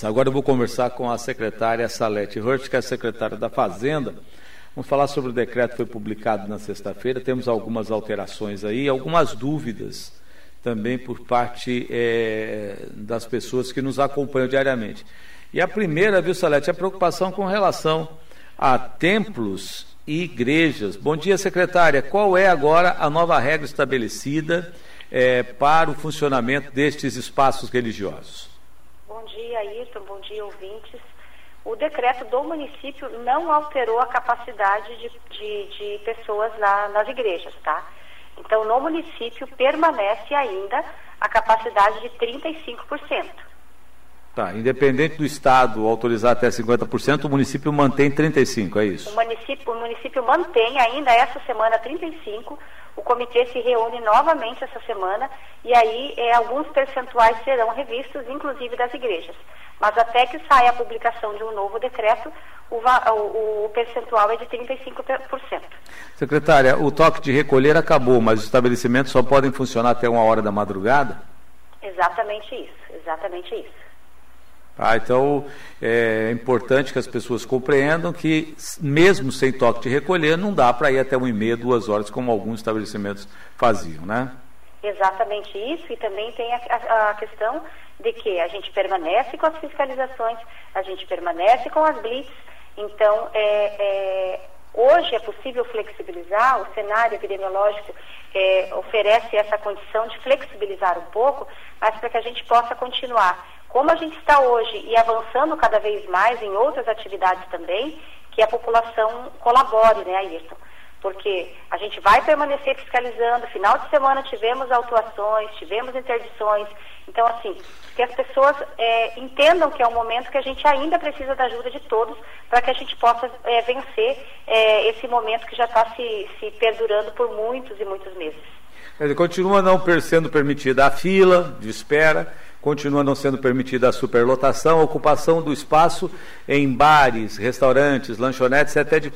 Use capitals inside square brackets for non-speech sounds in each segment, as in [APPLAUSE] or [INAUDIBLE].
Agora eu vou conversar com a secretária Salete Hurt, que é a secretária da Fazenda. Vamos falar sobre o decreto que foi publicado na sexta-feira. Temos algumas alterações aí, algumas dúvidas também por parte é, das pessoas que nos acompanham diariamente. E a primeira, viu, Salete, é a preocupação com relação a templos e igrejas. Bom dia, secretária. Qual é agora a nova regra estabelecida é, para o funcionamento destes espaços religiosos? Dia, Ayrton. Bom dia, ouvintes. O decreto do município não alterou a capacidade de, de, de pessoas na, nas igrejas, tá? Então, no município permanece ainda a capacidade de 35%. Tá, independente do Estado autorizar até 50%, o município mantém 35%, é isso? O município, o município mantém ainda essa semana 35%, o comitê se reúne novamente essa semana e aí é, alguns percentuais serão revistos, inclusive das igrejas. Mas até que saia a publicação de um novo decreto, o, o, o percentual é de 35%. Secretária, o toque de recolher acabou, mas os estabelecimentos só podem funcionar até uma hora da madrugada? Exatamente isso, exatamente isso. Ah, então é importante que as pessoas compreendam que, mesmo sem toque de recolher, não dá para ir até uma e meia, duas horas, como alguns estabelecimentos faziam, né? Exatamente isso, e também tem a, a, a questão de que a gente permanece com as fiscalizações, a gente permanece com as blitz, então é, é, hoje é possível flexibilizar, o cenário epidemiológico é, oferece essa condição de flexibilizar um pouco, mas para que a gente possa continuar como a gente está hoje e avançando cada vez mais em outras atividades também, que a população colabore, né, Ayrton? Porque a gente vai permanecer fiscalizando, final de semana tivemos autuações, tivemos interdições, então assim, que as pessoas é, entendam que é um momento que a gente ainda precisa da ajuda de todos para que a gente possa é, vencer é, esse momento que já está se, se perdurando por muitos e muitos meses. Continua não sendo permitida a fila de espera, continua não sendo permitida a superlotação, a ocupação do espaço em bares, restaurantes, lanchonetes é até de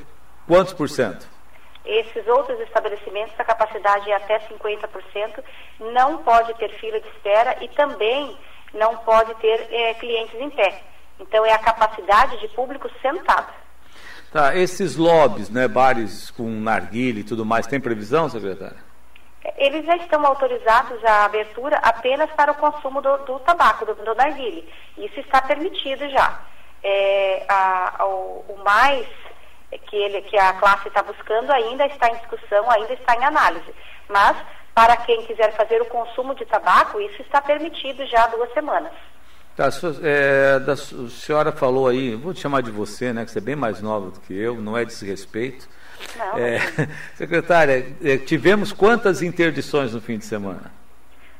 quantos por cento? Esses outros estabelecimentos, a capacidade é até 50%, não pode ter fila de espera e também não pode ter é, clientes em pé. Então, é a capacidade de público sentado. Tá, esses lobbies, né, bares com narguile e tudo mais, tem previsão, secretária? Eles já estão autorizados a abertura apenas para o consumo do, do tabaco, do, do narguile. Isso está permitido já. É, a, o, o, mais que, ele, que a classe está buscando ainda está em discussão, ainda está em análise. Mas, para quem quiser fazer o consumo de tabaco, isso está permitido já há duas semanas. Tá, é, da, a senhora falou aí, vou te chamar de você, né, que você é bem mais nova do que eu, não é desrespeito. Não, é, [LAUGHS] secretária, é, tivemos quantas interdições no fim de semana?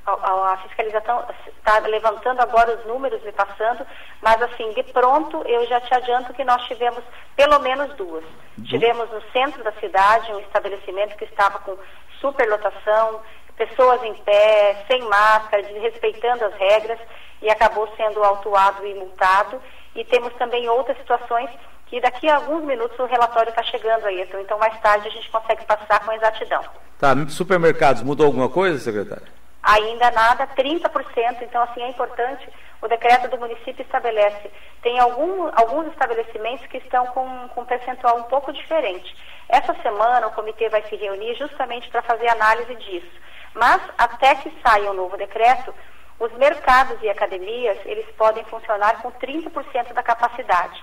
A, a fiscalização está levantando agora os números e passando, mas assim, de pronto eu já te adianto que nós tivemos pelo menos duas. Du... Tivemos no centro da cidade um estabelecimento que estava com superlotação, pessoas em pé, sem máscara, respeitando as regras, e acabou sendo autuado e multado. E temos também outras situações que daqui a alguns minutos o relatório está chegando aí. Então, mais tarde a gente consegue passar com exatidão. Tá, supermercados, mudou alguma coisa, secretária? Ainda nada, 30%. Então, assim, é importante, o decreto do município estabelece. Tem algum, alguns estabelecimentos que estão com, com um percentual um pouco diferente. Essa semana o comitê vai se reunir justamente para fazer análise disso. Mas, até que saia o um novo decreto, os mercados e academias, eles podem funcionar com 30% da capacidade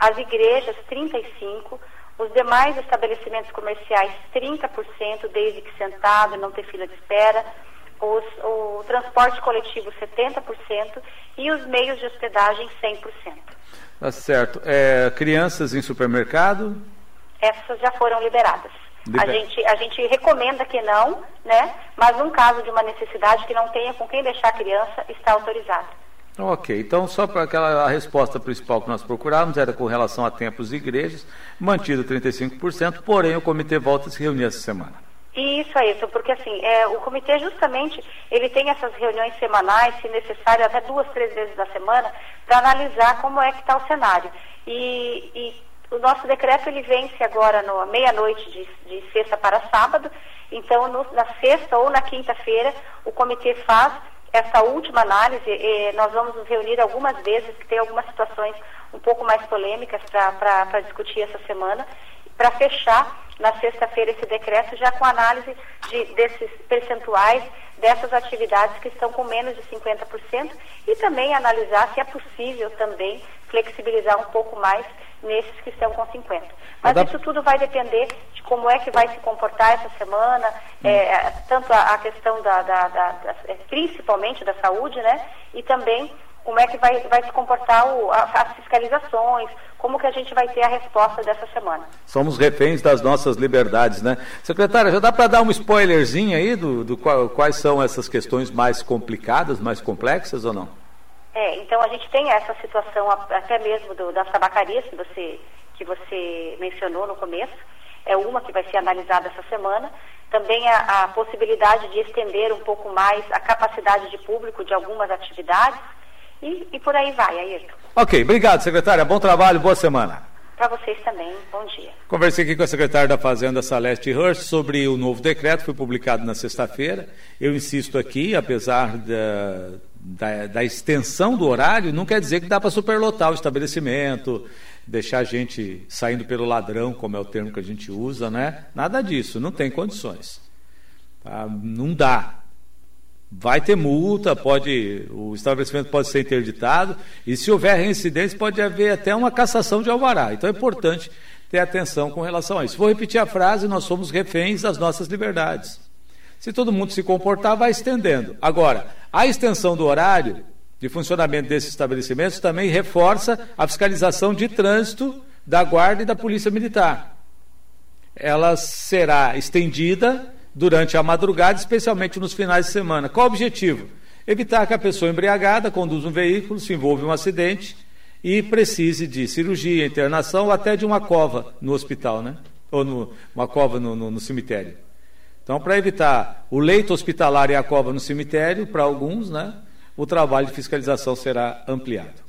as igrejas 35%, os demais estabelecimentos comerciais 30%, desde que sentado, não ter fila de espera, os, o transporte coletivo 70% e os meios de hospedagem 100%. Tá certo. É, crianças em supermercado? Essas já foram liberadas. Liber... A, gente, a gente recomenda que não, né? Mas num caso de uma necessidade que não tenha com quem deixar a criança, está autorizado. Ok, então só para aquela a resposta principal que nós procurávamos era com relação a templos e igrejas, mantido 35%, porém o comitê volta a se reunir essa semana. Isso é isso, porque assim, é, o comitê justamente, ele tem essas reuniões semanais, se necessário, até duas, três vezes na semana, para analisar como é que está o cenário. E, e, o nosso decreto, ele vence agora no meia-noite de, de, sexta para sábado, então no, na sexta ou na quinta-feira, o comitê faz essa última análise, eh, nós vamos nos reunir algumas vezes, que tem algumas situações um pouco mais polêmicas para discutir essa semana, para fechar na sexta-feira esse decreto já com análise de, desses percentuais dessas atividades que estão com menos de 50% e também analisar se é possível também flexibilizar um pouco mais nesses que estão com 50%. Mas isso tudo vai depender de como é que vai se comportar essa semana, hum. é, tanto a, a questão da, da, da, da, é, principalmente da saúde, né? E também como é que vai, vai se comportar o, a, as fiscalizações, como que a gente vai ter a resposta dessa semana. Somos reféns das nossas liberdades, né? Secretária, já dá para dar um spoilerzinho aí do, do qual, quais são essas questões mais complicadas, mais complexas ou não? É, então a gente tem essa situação até mesmo do, das tabacarias que você, que você mencionou no começo, é uma que vai ser analisada essa semana. Também a, a possibilidade de estender um pouco mais a capacidade de público de algumas atividades e, e por aí vai, Ayrton. Ok, obrigado, secretária. Bom trabalho, boa semana. Para vocês também, bom dia. Conversei aqui com a secretária da Fazenda, Celeste Hirsch, sobre o novo decreto, foi publicado na sexta-feira. Eu insisto aqui, apesar da, da, da, extensão do horário, não quer dizer que dá para superlotar o estabelecimento, deixar a gente saindo pelo ladrão, como é o termo que a gente usa, né? Nada disso, não tem condições. Tá? Não dá vai ter multa, pode, o estabelecimento pode ser interditado, e se houver reincidência, pode haver até uma cassação de alvará. Então é importante ter atenção com relação a isso. Vou repetir a frase: nós somos reféns das nossas liberdades. Se todo mundo se comportar, vai estendendo. Agora, a extensão do horário de funcionamento desses estabelecimentos também reforça a fiscalização de trânsito da Guarda e da Polícia Militar. Ela será estendida durante a madrugada, especialmente nos finais de semana. Qual o objetivo? Evitar que a pessoa embriagada conduza um veículo, se envolva em um acidente e precise de cirurgia, internação ou até de uma cova no hospital, né? Ou no, uma cova no, no, no cemitério. Então, para evitar o leito hospitalar e a cova no cemitério, para alguns, né, o trabalho de fiscalização será ampliado.